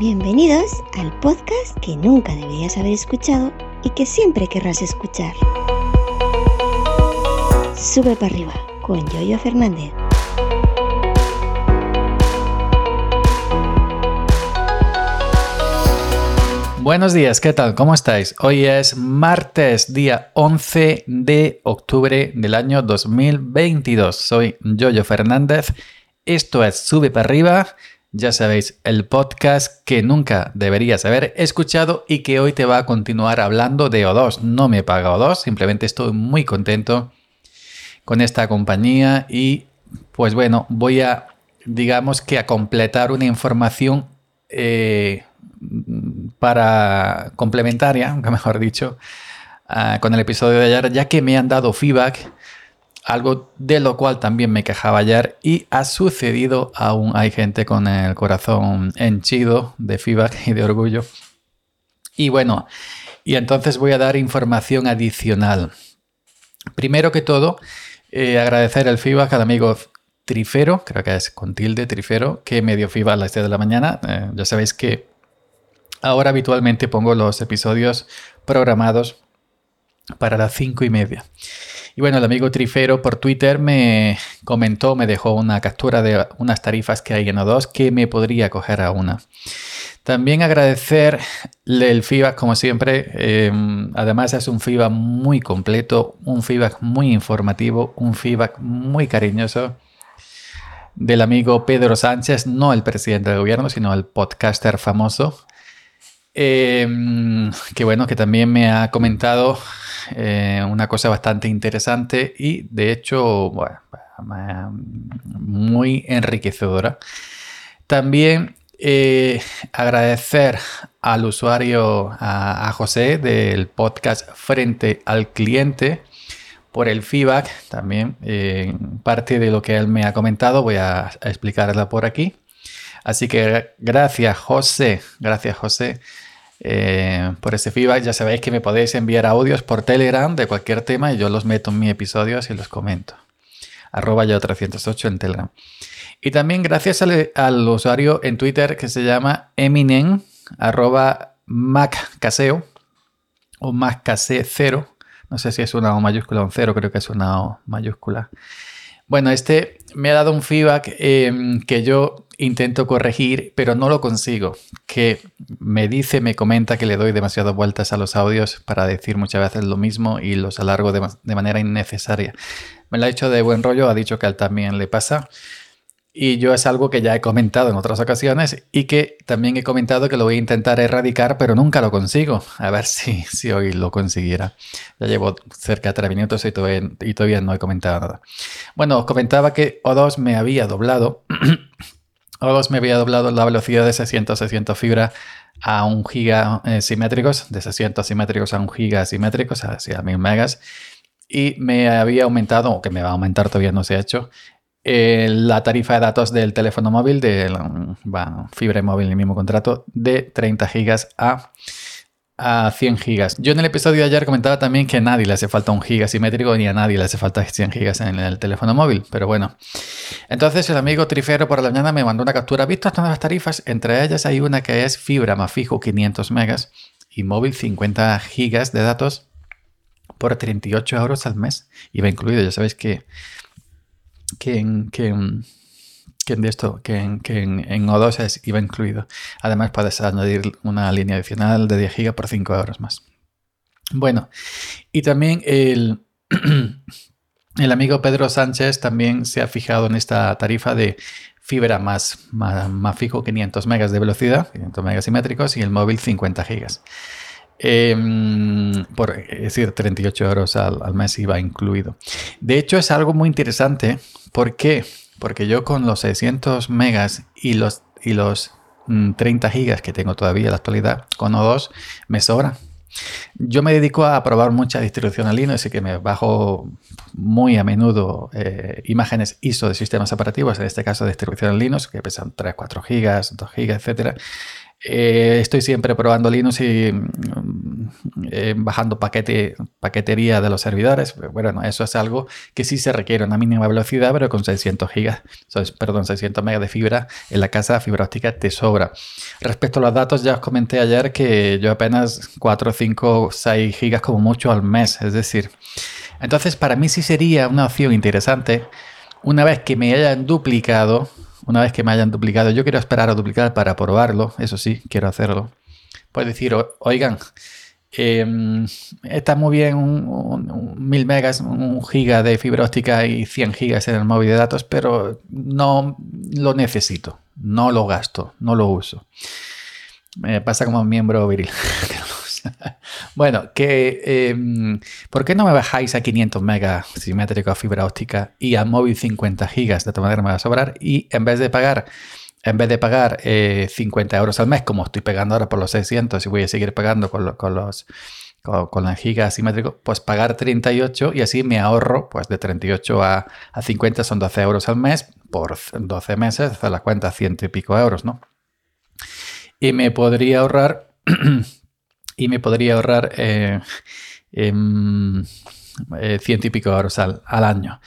Bienvenidos al podcast que nunca deberías haber escuchado y que siempre querrás escuchar. Sube para arriba con Yoyo Fernández. Buenos días, ¿qué tal? ¿Cómo estáis? Hoy es martes, día 11 de octubre del año 2022. Soy Yoyo Fernández. Esto es Sube para arriba. Ya sabéis, el podcast que nunca deberías haber escuchado y que hoy te va a continuar hablando de O2. No me paga O2, simplemente estoy muy contento con esta compañía y pues bueno, voy a, digamos que a completar una información eh, para complementaria, mejor dicho, ah, con el episodio de ayer, ya que me han dado feedback, algo de lo cual también me quejaba ayer y ha sucedido, aún hay gente con el corazón henchido de feedback y de orgullo. Y bueno, y entonces voy a dar información adicional. Primero que todo, eh, agradecer el feedback al amigo Trifero, creo que es con tilde Trifero, que me dio feedback a las 10 de la mañana. Eh, ya sabéis que Ahora habitualmente pongo los episodios programados para las cinco y media. Y bueno, el amigo Trifero por Twitter me comentó, me dejó una captura de unas tarifas que hay en O2 que me podría coger a una. También agradecerle el feedback, como siempre. Em, además, es un feedback muy completo, un feedback muy informativo, un feedback muy cariñoso del amigo Pedro Sánchez, no el presidente del gobierno, sino el podcaster famoso. Em, que bueno, que también me ha comentado eh, una cosa bastante interesante y de hecho muy enriquecedora. También eh, agradecer al usuario, a, José del podcast Frente al Cliente por el feedback. También eh, parte de lo que él me ha comentado voy a explicarla por aquí. Así que gracias José, gracias José eh, por ese feedback. Ya sabéis que me podéis enviar audios por Telegram de cualquier tema y yo los meto en mis episodios y los comento. Arroba ya 308 en Telegram. Y también gracias al, usuario en Twitter que se llama Eminem, arroba maccaseo o maccase0. No sé si es una O mayúscula o un cero, creo que es una O mayúscula. Bueno, este me ha dado un feedback em, que yo intento corregir, pero no lo consigo. Que me dice, me comenta que le doy demasiadas vueltas a los audios para decir muchas veces lo mismo y los alargo de, manera innecesaria. Me lo ha dicho de buen rollo, ha dicho que a él también le pasa. Y yo es algo que ya he comentado en otras ocasiones y que también he comentado que lo voy a intentar erradicar, pero nunca lo consigo. A ver si, si hoy lo consiguiera. Ya llevo cerca de tres minutos y todavía, y todavía no he comentado nada. Bueno, os comentaba que O2 me había doblado. O2 me había doblado la velocidad de 600 600 fibra a 1 giga eh, simétricos, de 600 simétricos a 1 giga simétricos, hacia 1000 megas. Y me había aumentado, o que me va a aumentar, todavía no se ha hecho, la tarifa de datos del teléfono móvil, de fibra móvil en el mismo contrato, de 30 gigas a, a 100 gigas. Yo en el episodio de ayer comentaba también que a nadie le hace falta un giga simétrico ni a nadie le hace falta 100 gigas en el teléfono móvil, pero bueno. Entonces el amigo Trifero por la mañana me mandó una captura. ¿Visto estas nuevas tarifas? Entre ellas hay una que es fibra más fijo 500 megas y móvil 50 gigas de datos por 38 euros al mes. Va incluido, ya sabéis que que en, de esto, que en, que en, O2 es IVA incluido. Además puedes añadir una línea adicional de 10 GB por 5 euros más. Bueno, y también el, el amigo Pedro Sánchez también se ha fijado en esta tarifa de fibra más, más, fijo 500 megas de velocidad, 500 megas simétricos y el móvil 50 gigas. Em, por, es decir, 38 euros al, al, mes iba incluido. De hecho, es algo muy interesante. ¿Por qué? Porque yo con los 600 megas y los, y los 30 mm, gigas que tengo todavía en la actualidad, con O2, me sobra. Yo me dedico a probar mucha distribución en Linux, así que me bajo muy a menudo eh, imágenes ISO de sistemas operativos, en este caso distribución en Linux, que pesan 3, 4 gigas, 2 gigas, etc. Eh, estoy siempre probando Linux y mm, eh, bajando paquete, paquetería de los servidores. Bueno, eso es algo que sí se requiere una mínima velocidad, pero con 600 gigas, perdón, 600 megas de fibra en la casa fibra óptica te sobra. Respecto a los datos, ya os comenté ayer que yo apenas 4, 5, 6 gigas como mucho al mes. Es decir, entonces para mí sí sería una opción interesante una vez que me hayan duplicado una vez que me hayan duplicado, yo quiero esperar a duplicar para probarlo, eso sí, quiero hacerlo. Puedes decir, oigan, em, está muy bien un, megas, un giga de fibra óptica y 100 gigas en el móvil de datos, pero no lo necesito, no lo gasto, no lo uso. Me pasa como miembro viril. bueno, que em, ¿por qué no me bajáis a 500 megas simétrico fibra óptica y a móvil 50 gigas? De todas maneras me va a sobrar y en vez de pagar en vez de pagar 50 eh, euros al mes, como estoy pagando ahora por los 600 y voy a seguir pagando con, los con, la giga asimétrico, pues pagar 38 y así me ahorro, pues de 38 a, a 50 son 12 euros al mes por 12 meses, hacer la cuenta ciento y pico euros, ¿no? Y me podría ahorrar y me podría ahorrar eh, eh, ciento y pico euros al, año.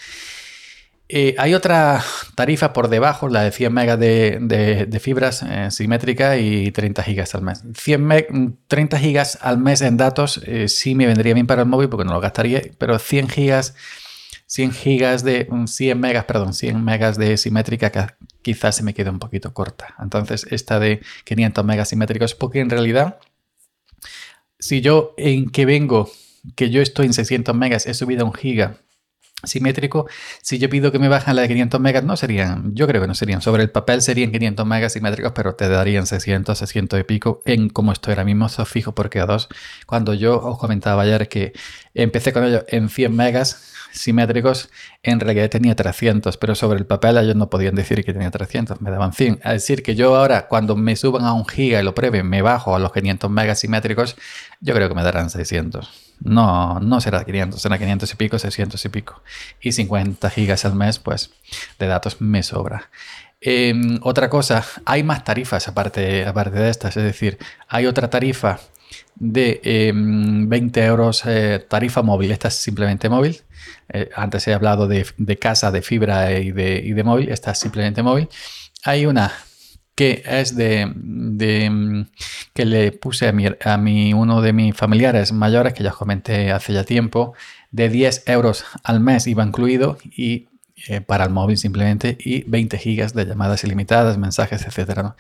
Eh, hay otra tarifa por debajo, la de 100 megas de, fibras simétrica y 30 gigas al mes. 100 30 gigas al mes en datos sí me vendría bien para el móvil porque no lo gastaría, pero 100 gigas, 100 gigas de 100 megas, perdón, 100 megas de simétrica quizás se me quede un poquito corta. Entonces esta de 500 megas simétricos porque en realidad si yo en que vengo, que yo estoy en 600 megas, he subido un giga simétrico, si yo pido que me bajen la de 500 megas, no serían, yo creo que no serían, sobre el papel serían 500 megas simétricos, pero te darían 600, 600 y pico en como estoy ahora mismo, eso fijo porque a dos, cuando yo os comentaba ayer que empecé con ello en 100 megas, simétricos, en realidad tenía 300, pero sobre el papel ellos no podían decir que tenía 300, me daban 100. Es decir, que yo ahora, cuando me suban a un giga y lo prueben, me bajo a los 500 megas simétricos, yo creo que me darán 600. No, no será 500, será 500 y pico, 600 y pico. Y 50 gigas al mes, pues, de datos me sobra. Em, otra cosa, hay más tarifas aparte, aparte de estas, es decir, hay otra tarifa de 20 em, euros eh, tarifa móvil, esta es simplemente móvil, eh, antes he hablado de, casa, de fibra y de, móvil, esta es simplemente móvil. Hay una que es de, que le puse a, mi, a uno de mis familiares mayores, que ya os comenté hace ya tiempo, de 10 euros al mes iba incluido y eh, para el móvil simplemente y 20 gigas de llamadas ilimitadas, mensajes, etcétera.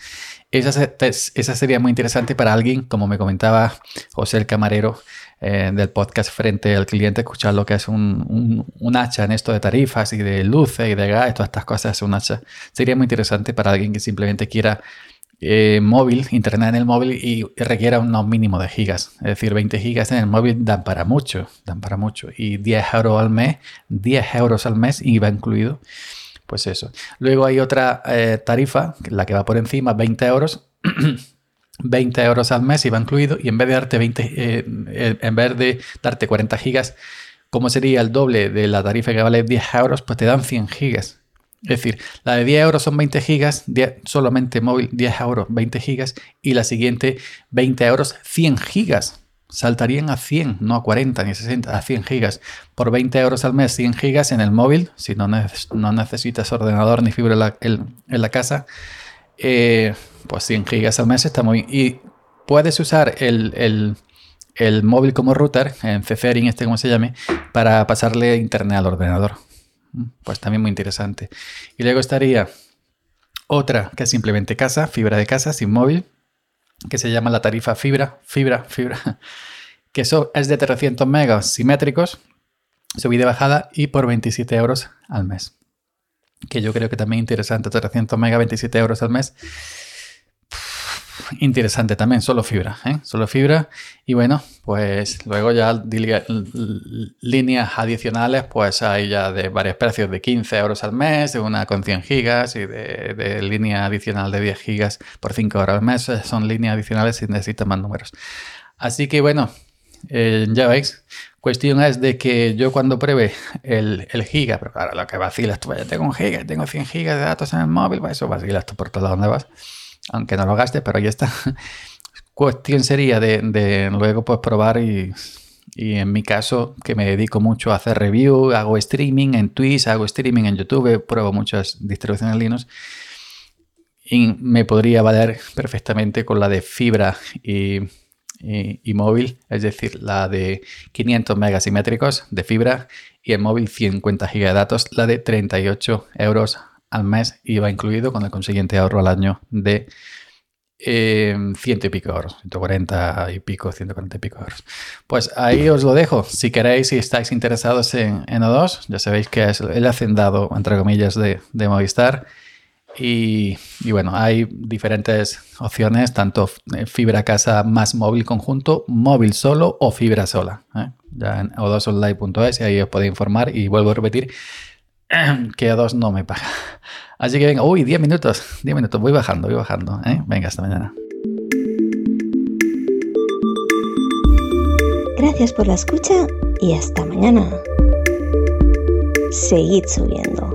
Esa, esa sería muy interesante para alguien, como me comentaba José el Camarero, eh, del podcast frente al cliente, escuchar lo que es un, hacha en esto de tarifas y de luces y de gas, todas estas cosas, un hacha. Sería muy interesante para alguien que simplemente quiera eh, móvil, internet en el móvil y requiera un mínimo de gigas. Es decir, 20 gigas en el móvil dan para mucho, dan para mucho. Y 10 euros al mes, 10 euros al mes iba incluido. Pues eso. Luego hay otra eh, tarifa, la que va por encima, 20 euros. 20 euros al mes iba incluido y en vez de darte 20, eh, eh, en vez de darte 40 gigas, como sería el doble de la tarifa que vale 10 euros, pues te dan 100 gigas. Es decir, la de 10 euros son 20 gigas, solamente móvil 10 euros 20 gigas y la siguiente 20 euros 100 gigas. Saltarían a 100, no a 40 ni a 60, a 100 gigas. Por 20 euros al mes, 100 gigas en el móvil, si no, no necesitas ordenador ni fibra en la, casa. Eh, pues 100 gigas al mes está muy... Y puedes usar el, móvil como router, en Cefering, este como se llame, para pasarle internet al ordenador. Pues también muy interesante. Y luego estaría otra que es simplemente casa, fibra de casa, sin móvil, que se llama la tarifa fibra, fibra, fibra, que eso es de 300 megas simétricos, subida y bajada y por 27 euros al mes. Que yo creo que también interesante, 300 megas, 27 euros al mes interesante también, solo fibra, ¿eh? solo fibra. Y bueno, pues luego ya líneas adicionales, pues hay ya de varios precios, de 15 euros al mes, de una con 100 gigas y de, línea adicional de 10 gigas por 5 euros al mes. Son líneas adicionales si necesitan más números. Así que bueno, eh, ya veis, cuestión es de que yo cuando pruebe el, giga, pero claro, lo que vacilas tú, ya tengo un giga, tengo 100 gigas de datos en el móvil, pues eso vacilas tú por todo donde vas aunque no lo gaste, pero ahí está. Cuestión sería de, luego pues probar y, en mi caso que me dedico mucho a hacer review, hago streaming en Twitch, hago streaming en YouTube, pruebo muchas distribuciones Linux y me podría valer perfectamente con la de fibra y, móvil, es decir, la de 500 megasimétricos de fibra y el móvil 50 GB de datos, la de 38 euros al mes iba incluido con el consiguiente ahorro al año de eh, ciento y pico euros, 140 y pico, 140 y pico euros. Pues ahí os lo dejo. Si queréis, si estáis interesados en, O2, ya sabéis que es el hacendado, entre comillas, de, de Movistar. Y, bueno, hay diferentes opciones, tanto fibra casa más móvil conjunto, móvil solo o fibra sola. ¿eh? Ya en o2online.es y ahí os podéis informar y vuelvo a repetir que O2 no me paga. Así que venga, uy, 10 minutos, 10 minutos, voy bajando, voy bajando. ¿eh? Venga, hasta mañana. Gracias por la escucha y hasta mañana. Seguid subiendo.